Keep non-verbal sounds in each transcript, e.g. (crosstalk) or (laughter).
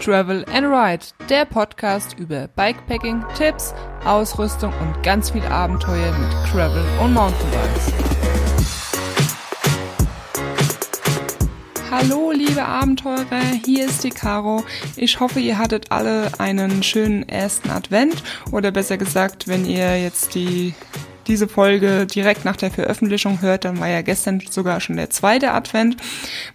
Travel and Ride, der Podcast über Bikepacking, Tipps, Ausrüstung und ganz viel Abenteuer mit Travel und Mountainbikes. Hallo liebe Abenteurer, hier ist die Caro. Ich hoffe, ihr hattet alle einen schönen ersten Advent oder besser gesagt, wenn ihr jetzt die diese Folge direkt nach der Veröffentlichung hört, dann war ja gestern sogar schon der zweite Advent.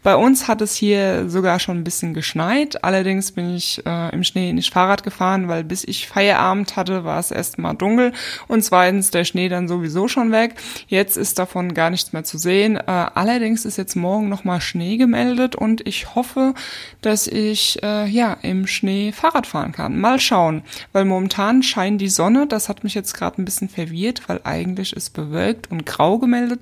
Bei uns hat es hier sogar schon ein bisschen geschneit. Allerdings bin ich äh, im Schnee nicht Fahrrad gefahren, weil bis ich Feierabend hatte, war es erst mal dunkel und zweitens der Schnee dann sowieso schon weg. Jetzt ist davon gar nichts mehr zu sehen. Äh, allerdings ist jetzt morgen noch mal Schnee gemeldet und ich hoffe, dass ich äh, ja im Schnee Fahrrad fahren kann. Mal schauen, weil momentan scheint die Sonne. Das hat mich jetzt gerade ein bisschen verwirrt, weil eigentlich ist bewölkt und grau gemeldet.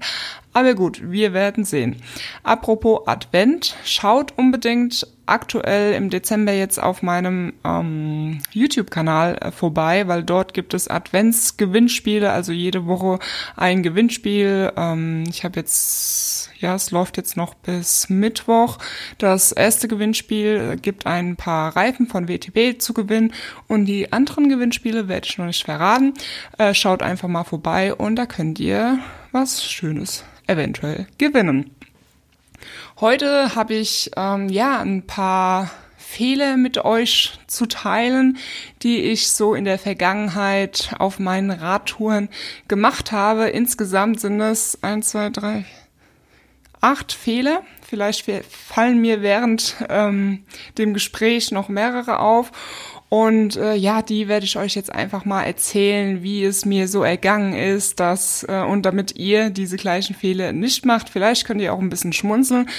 Aber gut, wir werden sehen. Apropos Advent, schaut unbedingt aktuell im Dezember jetzt auf meinem ähm, YouTube-Kanal äh, vorbei, weil dort gibt es Adventsgewinnspiele, also jede Woche ein Gewinnspiel. Ähm, ich habe jetzt, ja, es läuft jetzt noch bis Mittwoch. Das erste Gewinnspiel gibt ein paar Reifen von WTB zu gewinnen und die anderen Gewinnspiele werde ich noch nicht verraten. Äh, schaut einfach mal vorbei und da könnt ihr was Schönes eventuell gewinnen. Heute habe ich ähm, ja ein paar Fehler mit euch zu teilen, die ich so in der Vergangenheit auf meinen Radtouren gemacht habe. Insgesamt sind es eins, zwei, drei, acht Fehler. Vielleicht fallen mir während ähm, dem Gespräch noch mehrere auf. Und äh, ja, die werde ich euch jetzt einfach mal erzählen, wie es mir so ergangen ist, dass äh, und damit ihr diese gleichen Fehler nicht macht. Vielleicht könnt ihr auch ein bisschen schmunzeln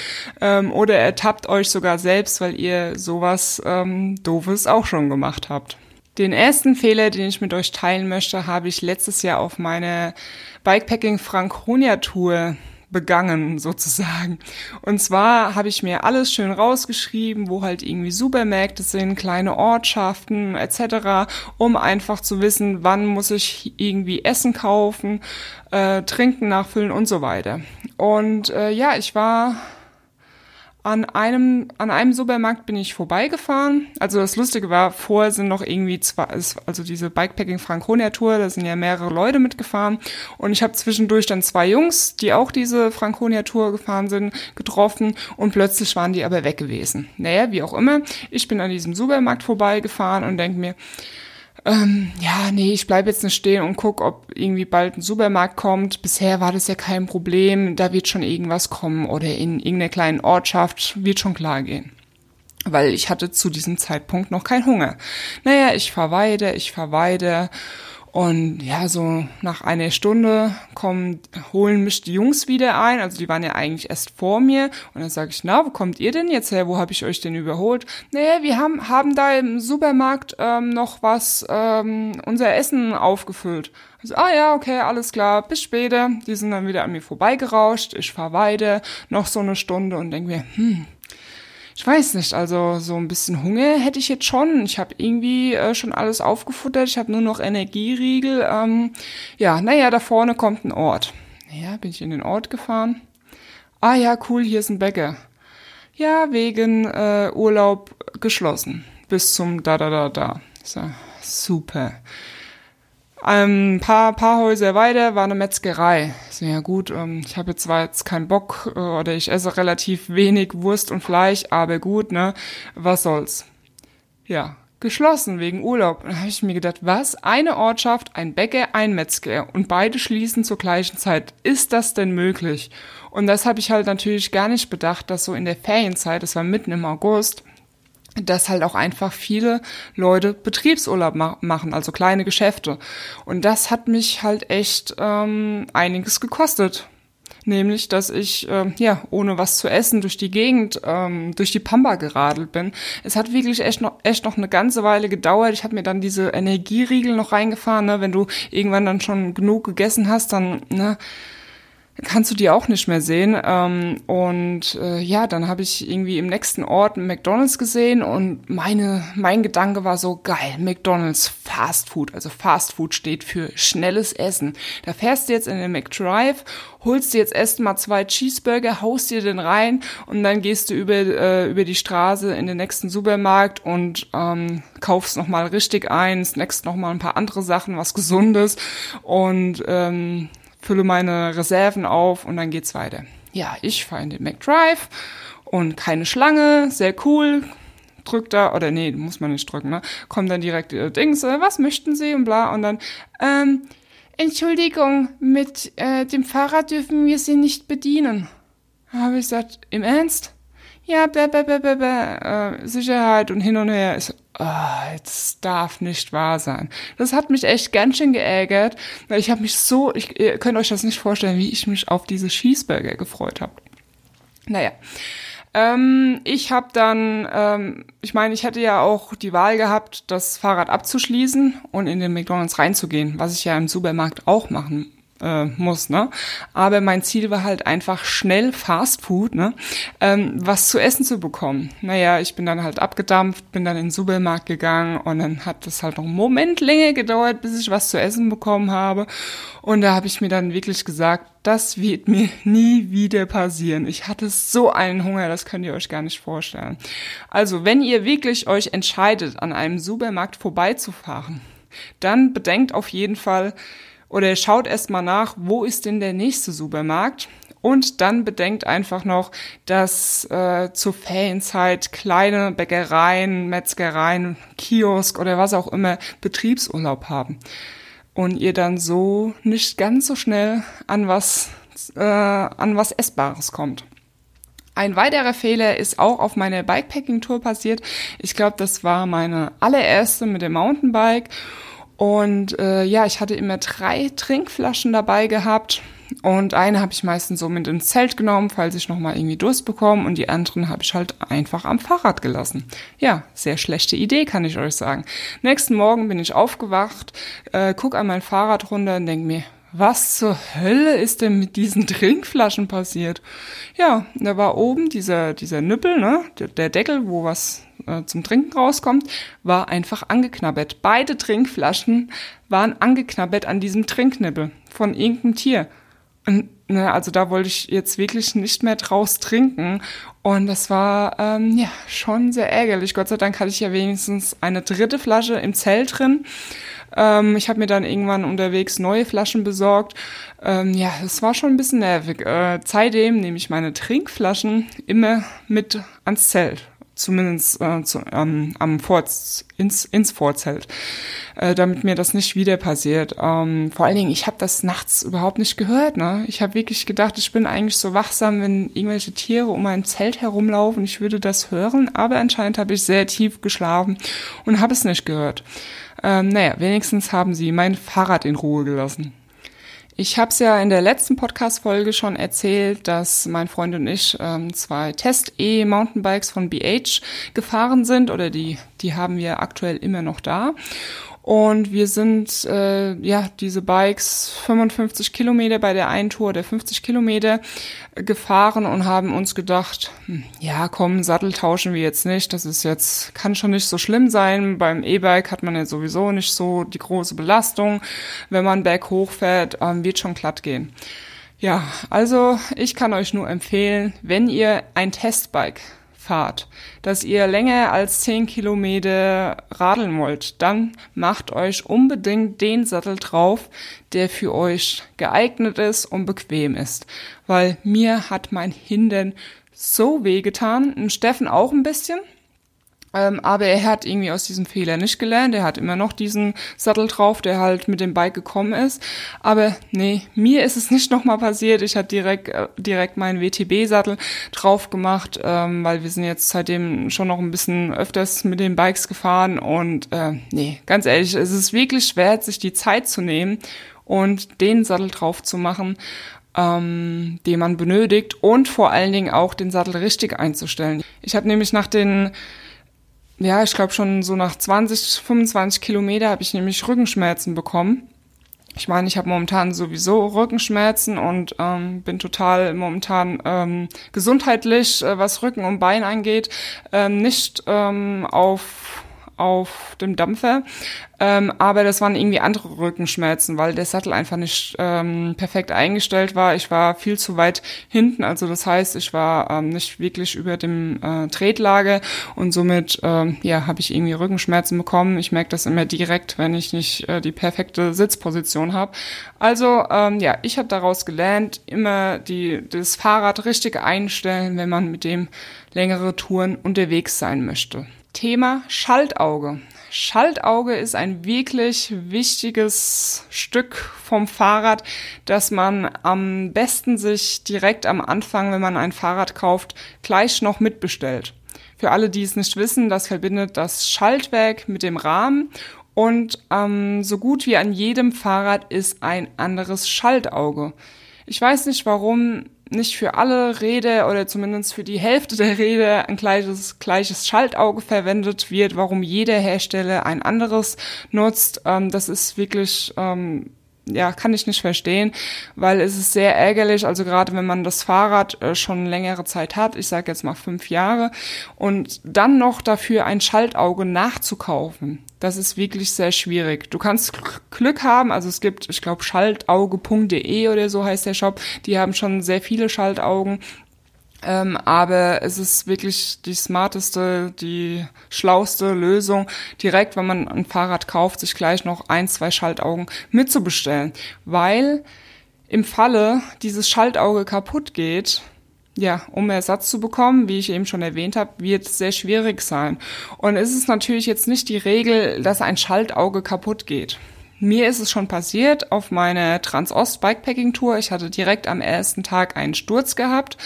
ähm, oder ertappt euch sogar selbst, weil ihr sowas ähm, doofes auch schon gemacht habt. Den ersten Fehler, den ich mit euch teilen möchte, habe ich letztes Jahr auf meiner Bikepacking Franconia Tour begangen sozusagen. Und zwar habe ich mir alles schön rausgeschrieben, wo halt irgendwie Supermärkte sind, kleine Ortschaften etc., um einfach zu wissen, wann muss ich irgendwie Essen kaufen, äh, Trinken nachfüllen und so weiter. Und äh, ja, ich war an einem, an einem Supermarkt bin ich vorbeigefahren. Also das Lustige war, vorher sind noch irgendwie zwei, also diese Bikepacking Franconia Tour, da sind ja mehrere Leute mitgefahren. Und ich habe zwischendurch dann zwei Jungs, die auch diese Franconia Tour gefahren sind, getroffen und plötzlich waren die aber weg gewesen. Naja, wie auch immer. Ich bin an diesem Supermarkt vorbeigefahren und denke mir, ähm, ja, nee, ich bleibe jetzt nicht stehen und guck, ob irgendwie bald ein Supermarkt kommt. Bisher war das ja kein Problem, da wird schon irgendwas kommen oder in irgendeiner kleinen Ortschaft wird schon klar gehen. Weil ich hatte zu diesem Zeitpunkt noch keinen Hunger. Naja, ich fahr weiter, ich fahr weiter und ja, so nach einer Stunde kommen, holen mich die Jungs wieder ein. Also die waren ja eigentlich erst vor mir. Und dann sage ich, na, wo kommt ihr denn jetzt her? Wo habe ich euch denn überholt? Naja, wir haben, haben da im Supermarkt ähm, noch was, ähm, unser Essen aufgefüllt. Also, ah ja, okay, alles klar, bis später. Die sind dann wieder an mir vorbeigerauscht. Ich fahr weiter, noch so eine Stunde und denke mir, hm, ich weiß nicht, also so ein bisschen Hunger hätte ich jetzt schon. Ich habe irgendwie äh, schon alles aufgefuttert. Ich habe nur noch Energieriegel. Ähm, ja, naja, da vorne kommt ein Ort. Naja, bin ich in den Ort gefahren. Ah ja, cool, hier ist ein Bäcker. Ja, wegen äh, Urlaub geschlossen. Bis zum da da da da. So, super. Ein ähm, paar, paar Häuser weiter war eine Metzgerei. So, ja gut, ähm, ich habe jetzt zwar jetzt keinen Bock äh, oder ich esse relativ wenig Wurst und Fleisch, aber gut, ne, was soll's. Ja, geschlossen wegen Urlaub. Und da habe ich mir gedacht, was? Eine Ortschaft, ein Bäcker, ein Metzger und beide schließen zur gleichen Zeit. Ist das denn möglich? Und das habe ich halt natürlich gar nicht bedacht, dass so in der Ferienzeit, das war mitten im August, dass halt auch einfach viele Leute Betriebsurlaub ma machen, also kleine Geschäfte. Und das hat mich halt echt ähm, einiges gekostet. Nämlich, dass ich äh, ja ohne was zu essen durch die Gegend, ähm, durch die Pampa geradelt bin. Es hat wirklich echt noch echt noch eine ganze Weile gedauert. Ich habe mir dann diese Energieriegel noch reingefahren. Ne? Wenn du irgendwann dann schon genug gegessen hast, dann ne, kannst du die auch nicht mehr sehen. Ähm, und äh, ja, dann habe ich irgendwie im nächsten Ort einen McDonald's gesehen und meine, mein Gedanke war so, geil, McDonald's Fast Food. Also Fast Food steht für schnelles Essen. Da fährst du jetzt in den McDrive, holst dir jetzt erstmal zwei Cheeseburger, haust dir den rein und dann gehst du über, äh, über die Straße in den nächsten Supermarkt und ähm, kaufst nochmal richtig ein, snackst nochmal ein paar andere Sachen, was Gesundes und ähm, fülle meine Reserven auf und dann geht's weiter. Ja, ich fahre in den McDrive und keine Schlange, sehr cool. Drückt da, oder nee, muss man nicht drücken, ne? Kommt dann direkt äh, Dings, äh, was möchten Sie und bla und dann, ähm, Entschuldigung, mit äh, dem Fahrrad dürfen wir Sie nicht bedienen. Habe ich gesagt, im Ernst? Ja, bäh, bäh, bäh, bäh, bäh, äh, Sicherheit und hin und her. Ich so, oh, das darf nicht wahr sein. Das hat mich echt ganz schön geärgert, weil ich habe mich so, ich, ihr könnt euch das nicht vorstellen, wie ich mich auf diese Cheeseburger gefreut habe. Naja. Ähm, ich habe dann, ähm, ich meine, ich hätte ja auch die Wahl gehabt, das Fahrrad abzuschließen und in den McDonald's reinzugehen, was ich ja im Supermarkt auch machen äh, muss, ne? Aber mein Ziel war halt einfach schnell Fast Food, ne? Ähm, was zu essen zu bekommen. Naja, ich bin dann halt abgedampft, bin dann in den Supermarkt gegangen und dann hat das halt noch einen Moment länger gedauert, bis ich was zu essen bekommen habe. Und da habe ich mir dann wirklich gesagt, das wird mir nie wieder passieren. Ich hatte so einen Hunger, das könnt ihr euch gar nicht vorstellen. Also, wenn ihr wirklich euch entscheidet, an einem Supermarkt vorbeizufahren, dann bedenkt auf jeden Fall, oder schaut erstmal nach, wo ist denn der nächste Supermarkt? Und dann bedenkt einfach noch, dass äh, zur Ferienzeit kleine Bäckereien, Metzgereien, Kiosk oder was auch immer Betriebsurlaub haben. Und ihr dann so nicht ganz so schnell an was, äh, an was Essbares kommt. Ein weiterer Fehler ist auch auf meiner Bikepacking-Tour passiert. Ich glaube, das war meine allererste mit dem Mountainbike. Und äh, ja, ich hatte immer drei Trinkflaschen dabei gehabt. Und eine habe ich meistens so mit ins Zelt genommen, falls ich nochmal irgendwie Durst bekomme. Und die anderen habe ich halt einfach am Fahrrad gelassen. Ja, sehr schlechte Idee, kann ich euch sagen. Nächsten Morgen bin ich aufgewacht, äh, guck an mein Fahrrad runter und denk mir, was zur Hölle ist denn mit diesen (laughs) Trinkflaschen passiert? Ja, da war oben dieser, dieser Nüppel, ne, der, der Deckel, wo was äh, zum Trinken rauskommt, war einfach angeknabbert. Beide Trinkflaschen waren angeknabbert an diesem Trinknippel von irgendeinem Tier. Und ne, also da wollte ich jetzt wirklich nicht mehr draus trinken. Und das war ähm, ja schon sehr ärgerlich. Gott sei Dank hatte ich ja wenigstens eine dritte Flasche im Zelt drin. Ähm, ich habe mir dann irgendwann unterwegs neue Flaschen besorgt. Ähm, ja, es war schon ein bisschen nervig. Äh, seitdem nehme ich meine Trinkflaschen immer mit ans Zelt zumindest äh, zu, ähm, am Vor ins, ins Vorzelt, äh, damit mir das nicht wieder passiert. Ähm, vor allen Dingen, ich habe das nachts überhaupt nicht gehört. Ne? Ich habe wirklich gedacht, ich bin eigentlich so wachsam, wenn irgendwelche Tiere um ein Zelt herumlaufen. Ich würde das hören, aber anscheinend habe ich sehr tief geschlafen und habe es nicht gehört. Ähm, naja, wenigstens haben sie mein Fahrrad in Ruhe gelassen. Ich habe es ja in der letzten Podcast-Folge schon erzählt, dass mein Freund und ich ähm, zwei Test-E-Mountainbikes von BH gefahren sind oder die, die haben wir aktuell immer noch da. Und wir sind äh, ja diese Bikes 55 Kilometer bei der einen Tour der 50 Kilometer gefahren und haben uns gedacht, hm, ja komm, Sattel tauschen wir jetzt nicht. Das ist jetzt, kann schon nicht so schlimm sein. Beim E-Bike hat man ja sowieso nicht so die große Belastung. Wenn man berghoch fährt, ähm, wird schon glatt gehen. Ja, also ich kann euch nur empfehlen, wenn ihr ein Testbike fahrt, dass ihr länger als 10 Kilometer radeln wollt, dann macht euch unbedingt den Sattel drauf, der für euch geeignet ist und bequem ist. Weil mir hat mein Hintern so weh getan, und Steffen auch ein bisschen. Ähm, aber er hat irgendwie aus diesem Fehler nicht gelernt. Er hat immer noch diesen Sattel drauf, der halt mit dem Bike gekommen ist. Aber nee, mir ist es nicht nochmal passiert. Ich hatte direkt, äh, direkt meinen WTB-Sattel drauf gemacht, ähm, weil wir sind jetzt seitdem schon noch ein bisschen öfters mit den Bikes gefahren. Und äh, nee, ganz ehrlich, es ist wirklich schwer, sich die Zeit zu nehmen und den Sattel drauf zu machen ähm, den man benötigt und vor allen Dingen auch den Sattel richtig einzustellen. Ich habe nämlich nach den ja, ich glaube schon so nach 20, 25 Kilometer habe ich nämlich Rückenschmerzen bekommen. Ich meine, ich habe momentan sowieso Rückenschmerzen und ähm, bin total momentan ähm, gesundheitlich, äh, was Rücken und Bein angeht, ähm, nicht ähm, auf auf dem Dampfer. Ähm, aber das waren irgendwie andere Rückenschmerzen, weil der Sattel einfach nicht ähm, perfekt eingestellt war. Ich war viel zu weit hinten, also das heißt, ich war ähm, nicht wirklich über dem äh, Tretlager und somit ähm, ja habe ich irgendwie Rückenschmerzen bekommen. Ich merke das immer direkt, wenn ich nicht äh, die perfekte Sitzposition habe. Also ähm, ja, ich habe daraus gelernt, immer die das Fahrrad richtig einstellen, wenn man mit dem längere Touren unterwegs sein möchte. Thema Schaltauge. Schaltauge ist ein wirklich wichtiges Stück vom Fahrrad, das man am besten sich direkt am Anfang, wenn man ein Fahrrad kauft, gleich noch mitbestellt. Für alle, die es nicht wissen, das verbindet das Schaltwerk mit dem Rahmen und ähm, so gut wie an jedem Fahrrad ist ein anderes Schaltauge. Ich weiß nicht, warum nicht für alle Räder oder zumindest für die Hälfte der Räder ein gleiches, gleiches Schaltauge verwendet wird, warum jeder Hersteller ein anderes nutzt. Ähm, das ist wirklich ähm, ja, kann ich nicht verstehen, weil es ist sehr ärgerlich, also gerade wenn man das Fahrrad äh, schon längere Zeit hat, ich sage jetzt mal fünf Jahre, und dann noch dafür ein Schaltauge nachzukaufen, das ist wirklich sehr schwierig. Du kannst Glück haben, also es gibt, ich glaube, schaltauge.de oder so heißt der Shop, die haben schon sehr viele Schaltaugen ähm, aber es ist wirklich die smarteste, die schlauste Lösung, direkt, wenn man ein Fahrrad kauft, sich gleich noch ein, zwei Schaltaugen mitzubestellen. Weil im Falle dieses Schaltauge kaputt geht, ja, um Ersatz zu bekommen, wie ich eben schon erwähnt habe, wird es sehr schwierig sein. Und es ist natürlich jetzt nicht die Regel, dass ein Schaltauge kaputt geht. Mir ist es schon passiert auf meiner Transost Bikepacking Tour. Ich hatte direkt am ersten Tag einen Sturz gehabt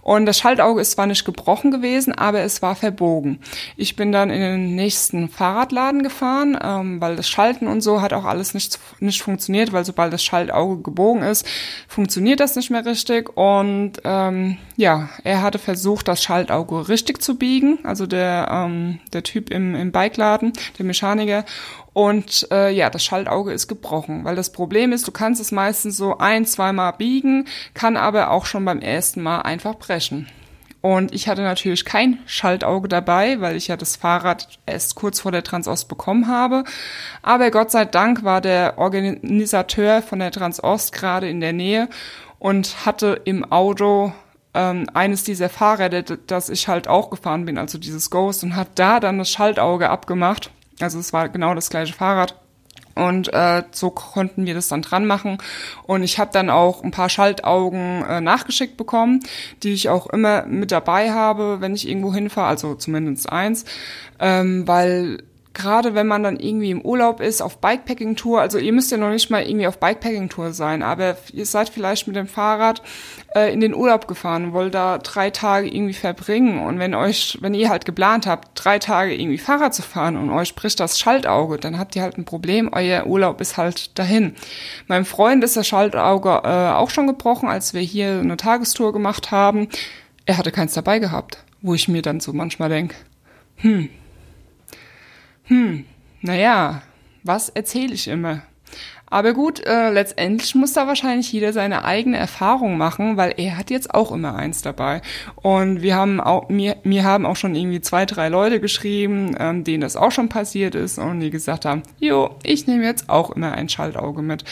und das Schaltauge ist zwar nicht gebrochen gewesen, aber es war verbogen. Ich bin dann in den nächsten Fahrradladen gefahren, ähm, weil das Schalten und so hat auch alles nicht, nicht funktioniert, weil sobald das Schaltauge gebogen ist, funktioniert das nicht mehr richtig. Und ähm, ja, er hatte versucht, das Schaltauge richtig zu biegen, also der, ähm, der Typ im, im Bikeladen, der Mechaniker. Und äh, ja, das Schaltauge ist gebrochen, weil das Problem ist, du kannst es meistens so ein, zweimal biegen, kann aber auch schon beim ersten Mal einfach brechen. Und ich hatte natürlich kein Schaltauge dabei, weil ich ja das Fahrrad erst kurz vor der Transost bekommen habe. Aber Gott sei Dank war der Organisateur von der Transost gerade in der Nähe und hatte im Auto ähm, eines dieser Fahrräder, das ich halt auch gefahren bin, also dieses Ghost, und hat da dann das Schaltauge abgemacht also es war genau das gleiche Fahrrad. Und äh, so konnten wir das dann dran machen. Und ich habe dann auch ein paar Schaltaugen äh, nachgeschickt bekommen, die ich auch immer mit dabei habe, wenn ich irgendwo hinfahre, also zumindest eins, ähm, weil gerade wenn man dann irgendwie im Urlaub ist, auf Bikepacking-Tour, also ihr müsst ja noch nicht mal irgendwie auf Bikepacking-Tour sein, aber ihr seid vielleicht mit dem Fahrrad äh, in den Urlaub gefahren, wollt da drei Tage irgendwie verbringen und wenn euch, wenn ihr halt geplant habt, drei Tage irgendwie Fahrrad zu fahren und euch bricht das Schaltauge, dann habt ihr halt ein Problem, euer Urlaub ist halt dahin. Meinem Freund ist das Schaltauge äh, auch schon gebrochen, als wir hier eine Tagestour gemacht haben. Er hatte keins dabei gehabt, wo ich mir dann so manchmal denk, hm, hm, naja, was erzähle ich immer? Aber gut, äh, letztendlich muss da wahrscheinlich jeder seine eigene Erfahrung machen, weil er hat jetzt auch immer eins dabei. Und wir haben auch, mir, mir haben auch schon irgendwie zwei, drei Leute geschrieben, ähm, denen das auch schon passiert ist und die gesagt haben, jo, ich nehme jetzt auch immer ein Schaltauge mit.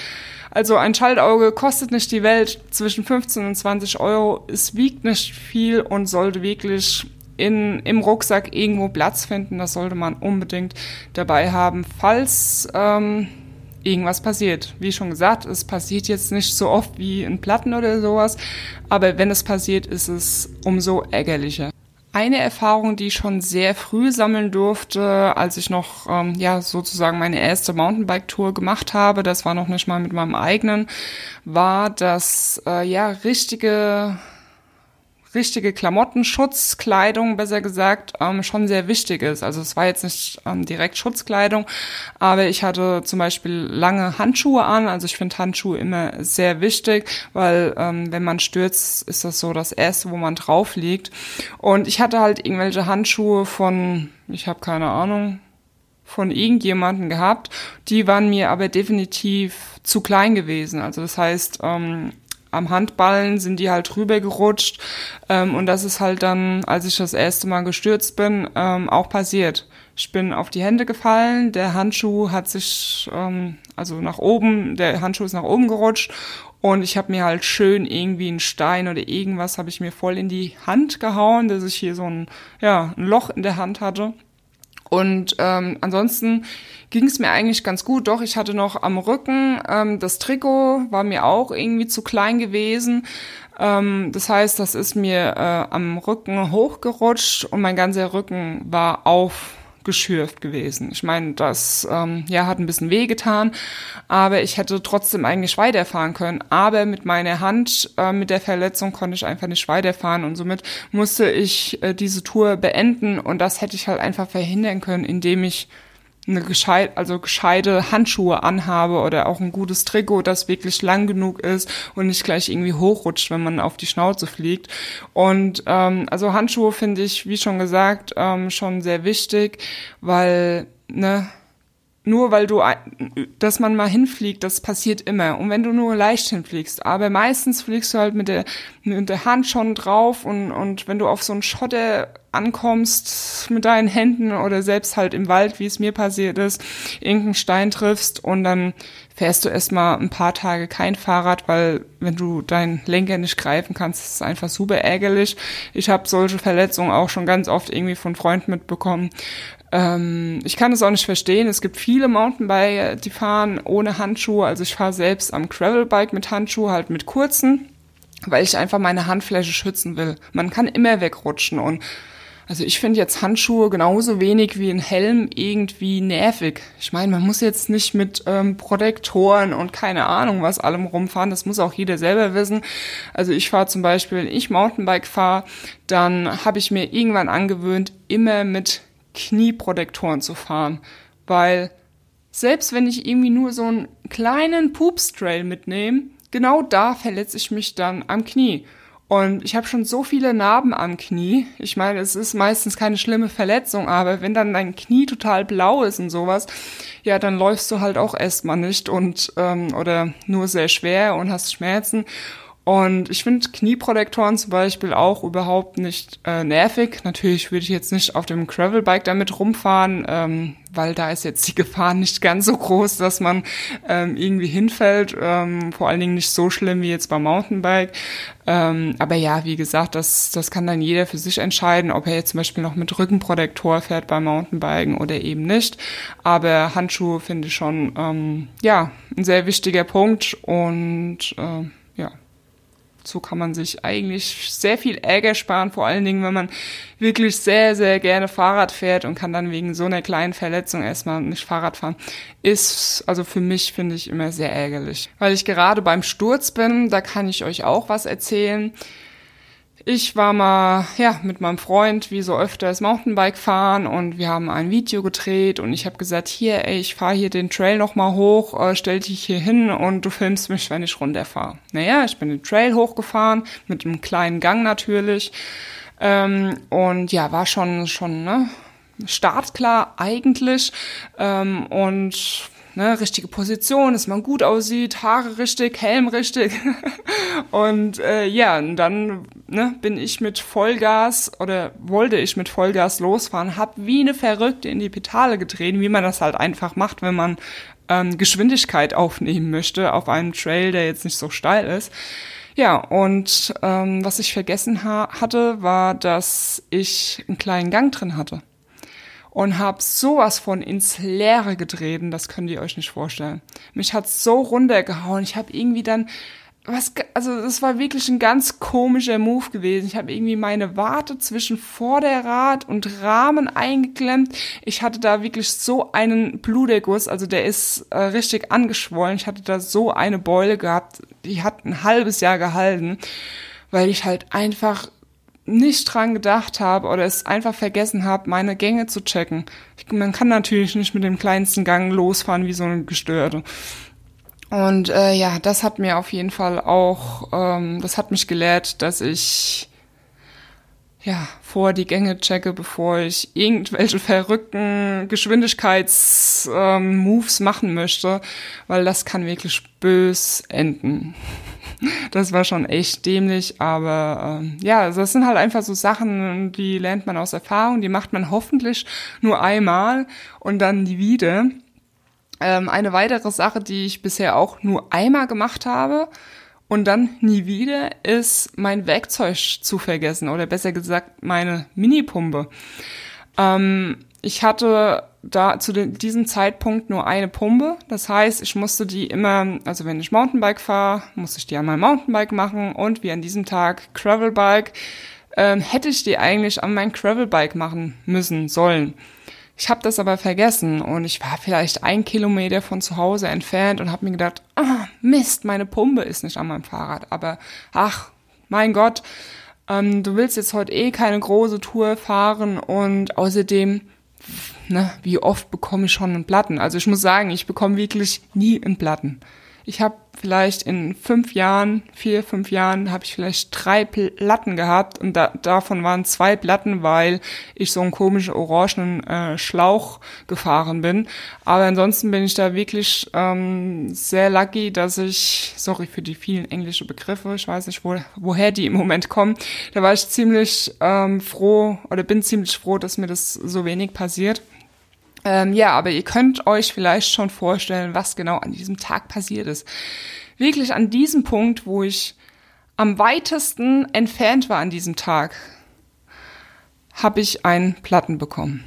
Also ein Schaltauge kostet nicht die Welt zwischen 15 und 20 Euro. Es wiegt nicht viel und sollte wirklich in, im Rucksack irgendwo Platz finden. Das sollte man unbedingt dabei haben, falls ähm, irgendwas passiert. Wie schon gesagt, es passiert jetzt nicht so oft wie in Platten oder sowas, aber wenn es passiert, ist es umso ärgerlicher. Eine Erfahrung, die ich schon sehr früh sammeln durfte, als ich noch ähm, ja sozusagen meine erste Mountainbike-Tour gemacht habe, das war noch nicht mal mit meinem eigenen, war, dass äh, ja richtige richtige Klamotten, Schutzkleidung, besser gesagt, ähm, schon sehr wichtig ist. Also es war jetzt nicht ähm, direkt Schutzkleidung, aber ich hatte zum Beispiel lange Handschuhe an. Also ich finde Handschuhe immer sehr wichtig, weil ähm, wenn man stürzt, ist das so das Erste, wo man drauf liegt. Und ich hatte halt irgendwelche Handschuhe von, ich habe keine Ahnung, von irgendjemanden gehabt. Die waren mir aber definitiv zu klein gewesen. Also das heißt, ähm, am Handballen sind die halt rübergerutscht ähm, und das ist halt dann, als ich das erste Mal gestürzt bin, ähm, auch passiert. Ich bin auf die Hände gefallen, der Handschuh hat sich ähm, also nach oben, der Handschuh ist nach oben gerutscht und ich habe mir halt schön irgendwie einen Stein oder irgendwas habe ich mir voll in die Hand gehauen, dass ich hier so ein ja ein Loch in der Hand hatte. Und ähm, ansonsten ging es mir eigentlich ganz gut. Doch, ich hatte noch am Rücken, ähm, das Trikot war mir auch irgendwie zu klein gewesen. Ähm, das heißt, das ist mir äh, am Rücken hochgerutscht und mein ganzer Rücken war auf geschürft gewesen. Ich meine, das ähm, ja hat ein bisschen wehgetan, aber ich hätte trotzdem eigentlich weiterfahren können. Aber mit meiner Hand, äh, mit der Verletzung konnte ich einfach nicht weiterfahren und somit musste ich äh, diese Tour beenden und das hätte ich halt einfach verhindern können, indem ich eine gescheit, also gescheite Handschuhe anhabe oder auch ein gutes Trikot, das wirklich lang genug ist und nicht gleich irgendwie hochrutscht, wenn man auf die Schnauze fliegt. Und ähm, also Handschuhe finde ich, wie schon gesagt, ähm, schon sehr wichtig, weil ne nur weil du, dass man mal hinfliegt, das passiert immer. Und wenn du nur leicht hinfliegst, aber meistens fliegst du halt mit der, mit der Hand schon drauf und, und wenn du auf so einen Schotter ankommst mit deinen Händen oder selbst halt im Wald, wie es mir passiert ist, irgendeinen Stein triffst und dann fährst du erstmal ein paar Tage kein Fahrrad, weil wenn du deinen Lenker nicht greifen kannst, ist es einfach super ärgerlich. Ich habe solche Verletzungen auch schon ganz oft irgendwie von Freunden mitbekommen. Ähm, ich kann es auch nicht verstehen. Es gibt viele Mountainbiker, die fahren ohne Handschuhe. Also ich fahre selbst am Gravelbike mit Handschuhe, halt mit kurzen, weil ich einfach meine Handfläche schützen will. Man kann immer wegrutschen und also ich finde jetzt Handschuhe genauso wenig wie ein Helm irgendwie nervig. Ich meine, man muss jetzt nicht mit ähm, Protektoren und keine Ahnung was allem rumfahren. Das muss auch jeder selber wissen. Also ich fahre zum Beispiel, wenn ich Mountainbike fahre, dann habe ich mir irgendwann angewöhnt, immer mit Knieprotektoren zu fahren, weil selbst wenn ich irgendwie nur so einen kleinen Pupstrail mitnehme, genau da verletze ich mich dann am Knie. Und ich habe schon so viele Narben am Knie. Ich meine, es ist meistens keine schlimme Verletzung, aber wenn dann dein Knie total blau ist und sowas, ja, dann läufst du halt auch erstmal nicht und ähm, oder nur sehr schwer und hast Schmerzen. Und ich finde Knieprotektoren zum Beispiel auch überhaupt nicht äh, nervig. Natürlich würde ich jetzt nicht auf dem Gravelbike damit rumfahren, ähm, weil da ist jetzt die (laughs) Gefahr nicht ganz so groß, dass man ähm, irgendwie hinfällt. Ähm, vor allen Dingen nicht so schlimm wie jetzt beim Mountainbike. Ähm, aber ja, wie gesagt, das, das kann dann jeder für sich entscheiden, ob er jetzt zum Beispiel noch mit Rückenprotektor fährt beim Mountainbiken oder eben nicht. Aber Handschuhe finde ich schon, ähm, ja, ein sehr wichtiger Punkt und äh, so kann man sich eigentlich sehr viel Ärger sparen, vor allen Dingen, wenn man wirklich sehr, sehr gerne Fahrrad fährt und kann dann wegen so einer kleinen Verletzung erstmal nicht Fahrrad fahren. Ist, also für mich finde ich immer sehr ärgerlich. Weil ich gerade beim Sturz bin, da kann ich euch auch was erzählen. Ich war mal, ja, mit meinem Freund, wie so öfters, Mountainbike fahren und wir haben ein Video gedreht und ich habe gesagt, hier, ey, ich fahre hier den Trail nochmal hoch, äh, stell dich hier hin und du filmst mich, wenn ich runterfahre. Naja, ich bin den Trail hochgefahren, mit einem kleinen Gang natürlich. Ähm, und ja, war schon, schon, ne, startklar eigentlich. Ähm, und ne, richtige Position, dass man gut aussieht, Haare richtig, Helm richtig. (laughs) und äh, ja, und dann ne, bin ich mit Vollgas oder wollte ich mit Vollgas losfahren, hab wie eine Verrückte in die Pedale getreten, wie man das halt einfach macht, wenn man ähm, Geschwindigkeit aufnehmen möchte auf einem Trail, der jetzt nicht so steil ist. Ja, und ähm, was ich vergessen ha hatte, war, dass ich einen kleinen Gang drin hatte und habe sowas von ins Leere getreten, das könnt ihr euch nicht vorstellen. Mich hat so runtergehauen. Ich habe irgendwie dann was also das war wirklich ein ganz komischer Move gewesen. Ich habe irgendwie meine Warte zwischen Vorderrad und Rahmen eingeklemmt. Ich hatte da wirklich so einen Bluterguss, also der ist äh, richtig angeschwollen. Ich hatte da so eine Beule gehabt, die hat ein halbes Jahr gehalten, weil ich halt einfach nicht dran gedacht habe oder es einfach vergessen habe, meine Gänge zu checken. Ich, man kann natürlich nicht mit dem kleinsten Gang losfahren wie so eine Gestörte. Und äh, ja, das hat mir auf jeden Fall auch, ähm, das hat mich gelehrt, dass ich ja, vor die Gänge checke, bevor ich irgendwelche verrückten Geschwindigkeits-Moves ähm, machen möchte, weil das kann wirklich bös enden. (laughs) Das war schon echt dämlich, aber ähm, ja, also das sind halt einfach so Sachen, die lernt man aus Erfahrung, die macht man hoffentlich nur einmal und dann nie wieder. Ähm, eine weitere Sache, die ich bisher auch nur einmal gemacht habe, und dann nie wieder ist mein Werkzeug zu vergessen oder besser gesagt meine Minipumpe. Ähm, ich hatte da zu den, diesem Zeitpunkt nur eine Pumpe. Das heißt, ich musste die immer, also wenn ich Mountainbike fahre, musste ich die an meinem Mountainbike machen und wie an diesem Tag Gravelbike, ähm, hätte ich die eigentlich an mein Gravelbike machen müssen, sollen. Ich habe das aber vergessen und ich war vielleicht ein Kilometer von zu Hause entfernt und habe mir gedacht, ah, Mist, meine Pumpe ist nicht an meinem Fahrrad. Aber ach, mein Gott, ähm, du willst jetzt heute eh keine große Tour fahren und außerdem, ne, wie oft bekomme ich schon einen Platten? Also ich muss sagen, ich bekomme wirklich nie einen Platten. Ich habe vielleicht in fünf Jahren, vier, fünf Jahren, habe ich vielleicht drei Platten gehabt und da, davon waren zwei Platten, weil ich so einen komischen orangenen äh, Schlauch gefahren bin. Aber ansonsten bin ich da wirklich ähm, sehr lucky, dass ich, sorry für die vielen englischen Begriffe, ich weiß nicht, wo, woher die im Moment kommen, da war ich ziemlich ähm, froh oder bin ziemlich froh, dass mir das so wenig passiert. Ähm, ja, aber ihr könnt euch vielleicht schon vorstellen, was genau an diesem Tag passiert ist. Wirklich an diesem Punkt, wo ich am weitesten entfernt war an diesem Tag, habe ich einen Platten bekommen.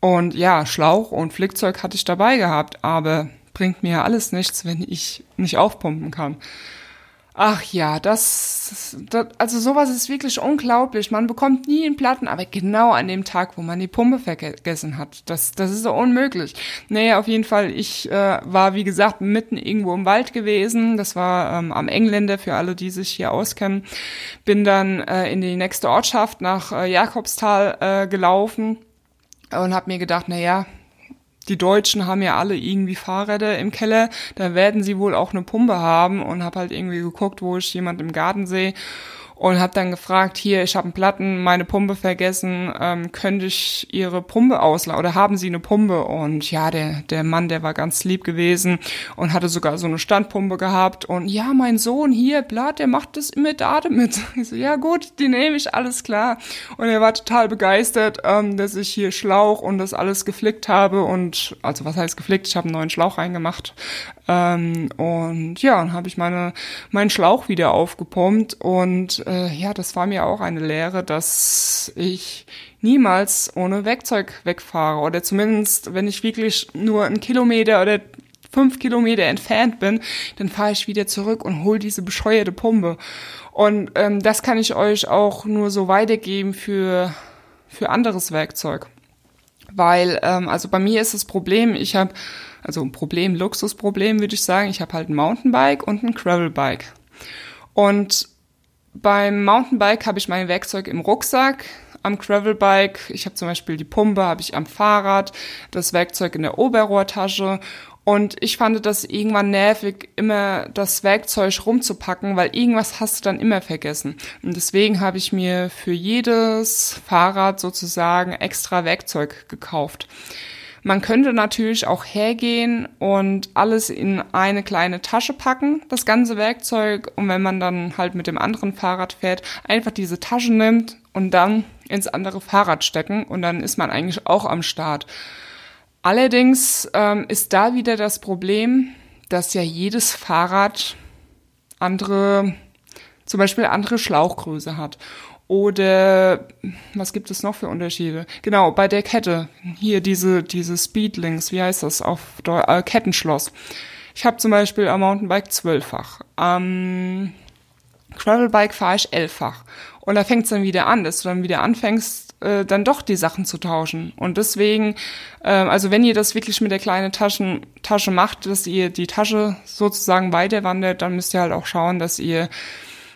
Und ja, Schlauch und Flickzeug hatte ich dabei gehabt, aber bringt mir alles nichts, wenn ich nicht aufpumpen kann. Ach ja, das, das, also sowas ist wirklich unglaublich. Man bekommt nie einen Platten, aber genau an dem Tag, wo man die Pumpe vergessen hat. Das, das ist so unmöglich. Naja, auf jeden Fall, ich äh, war, wie gesagt, mitten irgendwo im Wald gewesen. Das war ähm, am Engländer, für alle, die sich hier auskennen. Bin dann äh, in die nächste Ortschaft nach äh, Jakobsthal äh, gelaufen und habe mir gedacht, na ja, die Deutschen haben ja alle irgendwie Fahrräder im Keller, da werden sie wohl auch eine Pumpe haben und habe halt irgendwie geguckt, wo ich jemand im Garten sehe und habe dann gefragt, hier, ich habe einen Platten, meine Pumpe vergessen, ähm, könnte ich Ihre Pumpe ausleihen oder haben Sie eine Pumpe? Und ja, der, der Mann, der war ganz lieb gewesen und hatte sogar so eine Standpumpe gehabt und ja, mein Sohn hier, Blatt, der macht das immer da damit. (laughs) Ich so, ja gut, die nehme ich, alles klar. Und er war total begeistert, ähm, dass ich hier Schlauch und das alles geflickt habe und, also was heißt geflickt, ich habe einen neuen Schlauch reingemacht. Ähm, und ja, dann habe ich meine, meinen Schlauch wieder aufgepumpt und äh, ja, das war mir auch eine Lehre, dass ich niemals ohne Werkzeug wegfahre oder zumindest, wenn ich wirklich nur einen Kilometer oder fünf Kilometer entfernt bin, dann fahre ich wieder zurück und hol diese bescheuerte Pumpe. Und ähm, das kann ich euch auch nur so weitergeben für, für anderes Werkzeug. Weil, ähm, also bei mir ist das Problem, ich habe, also ein Problem, Luxusproblem würde ich sagen, ich habe halt ein Mountainbike und ein Gravelbike. Und beim Mountainbike habe ich mein Werkzeug im Rucksack. Am Gravelbike, ich habe zum Beispiel die Pumpe, habe ich am Fahrrad, das Werkzeug in der Oberrohrtasche. Und ich fand das irgendwann nervig, immer das Werkzeug rumzupacken, weil irgendwas hast du dann immer vergessen. Und deswegen habe ich mir für jedes Fahrrad sozusagen extra Werkzeug gekauft. Man könnte natürlich auch hergehen und alles in eine kleine Tasche packen, das ganze Werkzeug. Und wenn man dann halt mit dem anderen Fahrrad fährt, einfach diese Tasche nimmt und dann ins andere Fahrrad stecken und dann ist man eigentlich auch am Start. Allerdings ähm, ist da wieder das Problem, dass ja jedes Fahrrad andere, zum Beispiel andere Schlauchgröße hat. Oder was gibt es noch für Unterschiede? Genau, bei der Kette. Hier diese, diese Speedlinks, wie heißt das auf äh, Kettenschloss. Ich habe zum Beispiel am Mountainbike zwölffach. Am Gravelbike fahre ich elffach. Und da fängt es dann wieder an, dass du dann wieder anfängst, äh, dann doch die Sachen zu tauschen. Und deswegen, äh, also wenn ihr das wirklich mit der kleinen Taschen, Tasche macht, dass ihr die Tasche sozusagen weiterwandert, dann müsst ihr halt auch schauen, dass ihr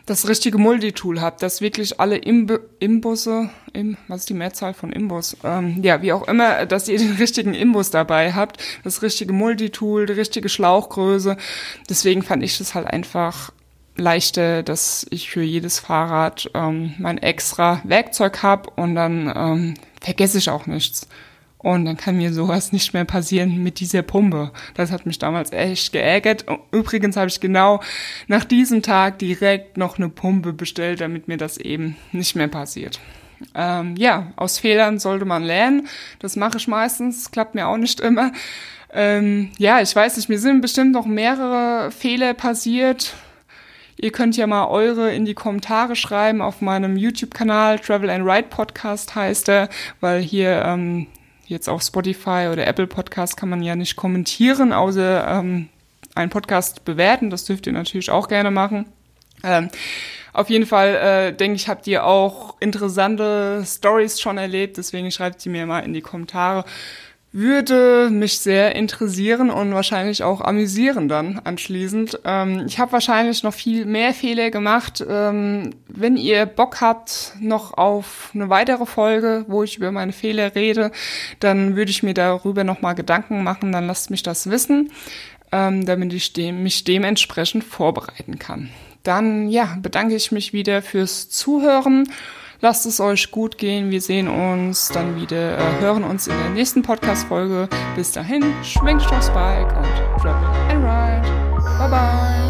das richtige Multitool habt, dass wirklich alle Imb Imbusse, Im, was ist die Mehrzahl von Imbus? Ähm, ja, wie auch immer, dass ihr (laughs) den richtigen Imbus dabei habt, das richtige Multitool, die richtige Schlauchgröße. Deswegen fand ich das halt einfach leichter, dass ich für jedes Fahrrad ähm, mein extra Werkzeug habe und dann ähm, vergesse ich auch nichts. Und dann kann mir sowas nicht mehr passieren mit dieser Pumpe. Das hat mich damals echt geärgert. Übrigens habe ich genau nach diesem Tag direkt noch eine Pumpe bestellt, damit mir das eben nicht mehr passiert. Ähm, ja, aus Fehlern sollte man lernen. Das mache ich meistens, klappt mir auch nicht immer. Ähm, ja, ich weiß nicht, mir sind bestimmt noch mehrere Fehler passiert. Ihr könnt ja mal eure in die Kommentare schreiben auf meinem YouTube-Kanal. Travel and Ride Podcast heißt er, weil hier ähm, jetzt auf Spotify oder Apple Podcast kann man ja nicht kommentieren, außer ähm, einen Podcast bewerten. Das dürft ihr natürlich auch gerne machen. Ähm, auf jeden Fall äh, denke ich, habt ihr auch interessante Stories schon erlebt, deswegen schreibt sie mir mal in die Kommentare. Würde mich sehr interessieren und wahrscheinlich auch amüsieren dann anschließend. Ähm, ich habe wahrscheinlich noch viel mehr Fehler gemacht. Ähm, wenn ihr Bock habt noch auf eine weitere Folge, wo ich über meine Fehler rede, dann würde ich mir darüber nochmal Gedanken machen. Dann lasst mich das wissen, ähm, damit ich dem, mich dementsprechend vorbereiten kann. Dann ja, bedanke ich mich wieder fürs Zuhören Lasst es euch gut gehen. Wir sehen uns dann wieder, äh, hören uns in der nächsten Podcast-Folge. Bis dahin, schwingt aufs Bike und travel and ride. Bye bye.